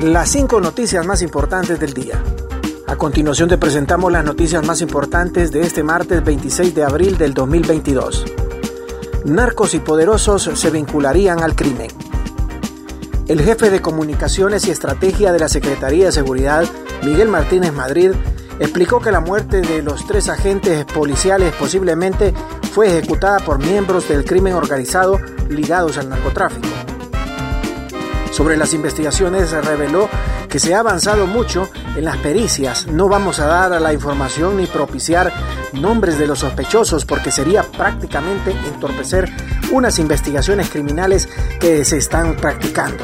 las cinco noticias más importantes del día. A continuación te presentamos las noticias más importantes de este martes 26 de abril del 2022. Narcos y poderosos se vincularían al crimen. El jefe de comunicaciones y estrategia de la Secretaría de Seguridad, Miguel Martínez Madrid, explicó que la muerte de los tres agentes policiales posiblemente fue ejecutada por miembros del crimen organizado ligados al narcotráfico. Sobre las investigaciones se reveló que se ha avanzado mucho en las pericias. No vamos a dar la información ni propiciar nombres de los sospechosos porque sería prácticamente entorpecer unas investigaciones criminales que se están practicando.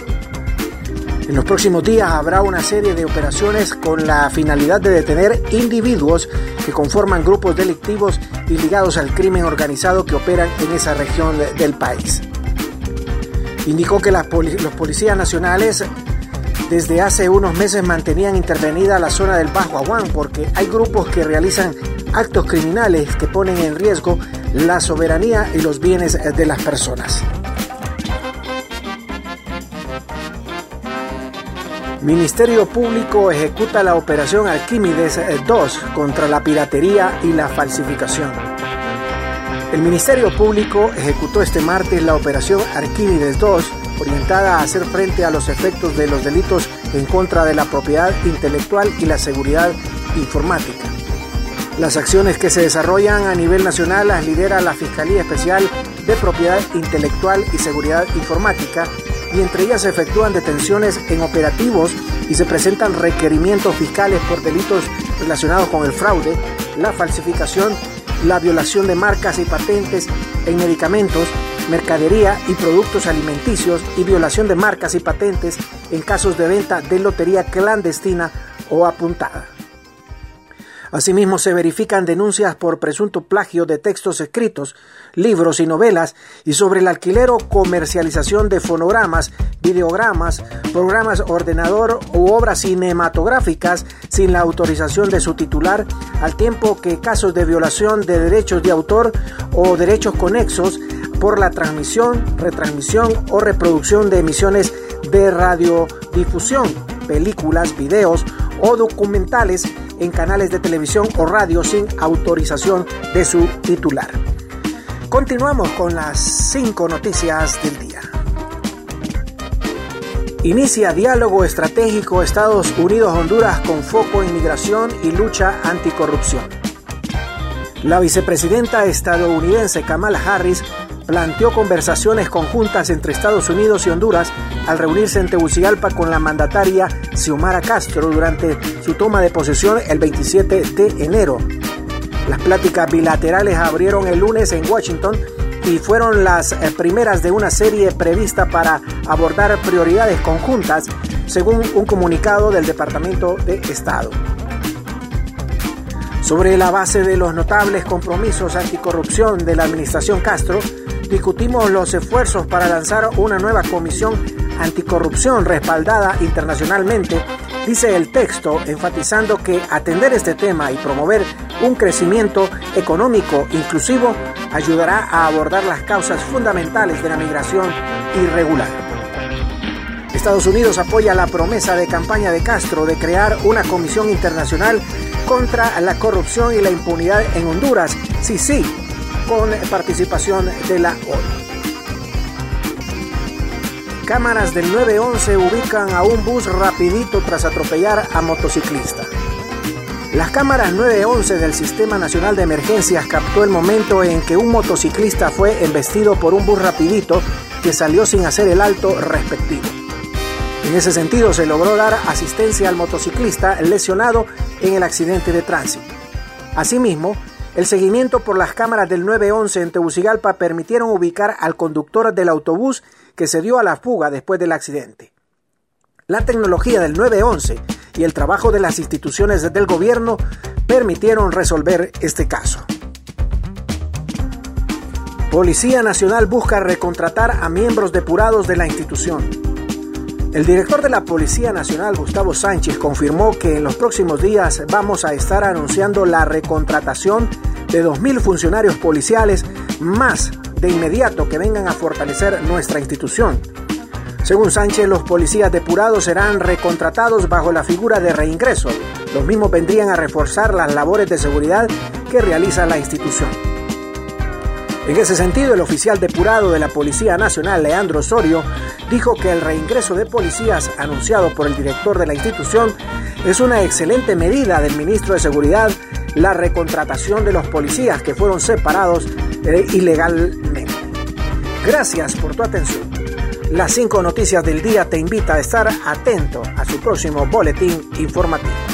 En los próximos días habrá una serie de operaciones con la finalidad de detener individuos que conforman grupos delictivos y ligados al crimen organizado que operan en esa región del país. Indicó que los policías nacionales desde hace unos meses mantenían intervenida la zona del Bajo Aguán porque hay grupos que realizan actos criminales que ponen en riesgo la soberanía y los bienes de las personas. Ministerio Público ejecuta la operación Arquímedes 2 contra la piratería y la falsificación. El Ministerio Público ejecutó este martes la operación Arquímedes 2 orientada a hacer frente a los efectos de los delitos en contra de la propiedad intelectual y la seguridad informática. Las acciones que se desarrollan a nivel nacional las lidera la Fiscalía Especial de Propiedad Intelectual y Seguridad Informática y entre ellas se efectúan detenciones en operativos y se presentan requerimientos fiscales por delitos relacionados con el fraude, la falsificación, la violación de marcas y patentes en medicamentos, mercadería y productos alimenticios y violación de marcas y patentes en casos de venta de lotería clandestina o apuntada. Asimismo, se verifican denuncias por presunto plagio de textos escritos, libros y novelas y sobre el alquiler o comercialización de fonogramas, videogramas, programas ordenador u obras cinematográficas sin la autorización de su titular, al tiempo que casos de violación de derechos de autor o derechos conexos por la transmisión, retransmisión o reproducción de emisiones de radiodifusión, películas, videos o documentales en canales de televisión o radio sin autorización de su titular. Continuamos con las cinco noticias del día. Inicia diálogo estratégico Estados Unidos-Honduras con foco en migración y lucha anticorrupción. La vicepresidenta estadounidense Kamala Harris planteó conversaciones conjuntas entre Estados Unidos y Honduras al reunirse en Tegucigalpa con la mandataria Xiomara Castro durante su toma de posesión el 27 de enero. Las pláticas bilaterales abrieron el lunes en Washington y fueron las eh, primeras de una serie prevista para abordar prioridades conjuntas, según un comunicado del Departamento de Estado. Sobre la base de los notables compromisos anticorrupción de la administración Castro, discutimos los esfuerzos para lanzar una nueva comisión anticorrupción respaldada internacionalmente, dice el texto, enfatizando que atender este tema y promover un crecimiento económico inclusivo ayudará a abordar las causas fundamentales de la migración irregular. Estados Unidos apoya la promesa de campaña de Castro de crear una comisión internacional contra la corrupción y la impunidad en Honduras, sí, sí, con participación de la ONU. Cámaras del 911 ubican a un bus rapidito tras atropellar a motociclista. Las cámaras 911 del Sistema Nacional de Emergencias captó el momento en que un motociclista fue embestido por un bus rapidito que salió sin hacer el alto respectivo. En ese sentido, se logró dar asistencia al motociclista lesionado en el accidente de tránsito. Asimismo, el seguimiento por las cámaras del 911 en Tegucigalpa permitieron ubicar al conductor del autobús que se dio a la fuga después del accidente. La tecnología del 911 y el trabajo de las instituciones del gobierno permitieron resolver este caso. Policía Nacional busca recontratar a miembros depurados de la institución. El director de la Policía Nacional, Gustavo Sánchez, confirmó que en los próximos días vamos a estar anunciando la recontratación de 2.000 funcionarios policiales más de inmediato que vengan a fortalecer nuestra institución. Según Sánchez, los policías depurados serán recontratados bajo la figura de reingreso. Los mismos vendrían a reforzar las labores de seguridad que realiza la institución. En ese sentido, el oficial depurado de la Policía Nacional, Leandro Osorio, dijo que el reingreso de policías anunciado por el director de la institución es una excelente medida del ministro de Seguridad la recontratación de los policías que fueron separados eh, ilegalmente. Gracias por tu atención. Las cinco noticias del día te invita a estar atento a su próximo boletín informativo.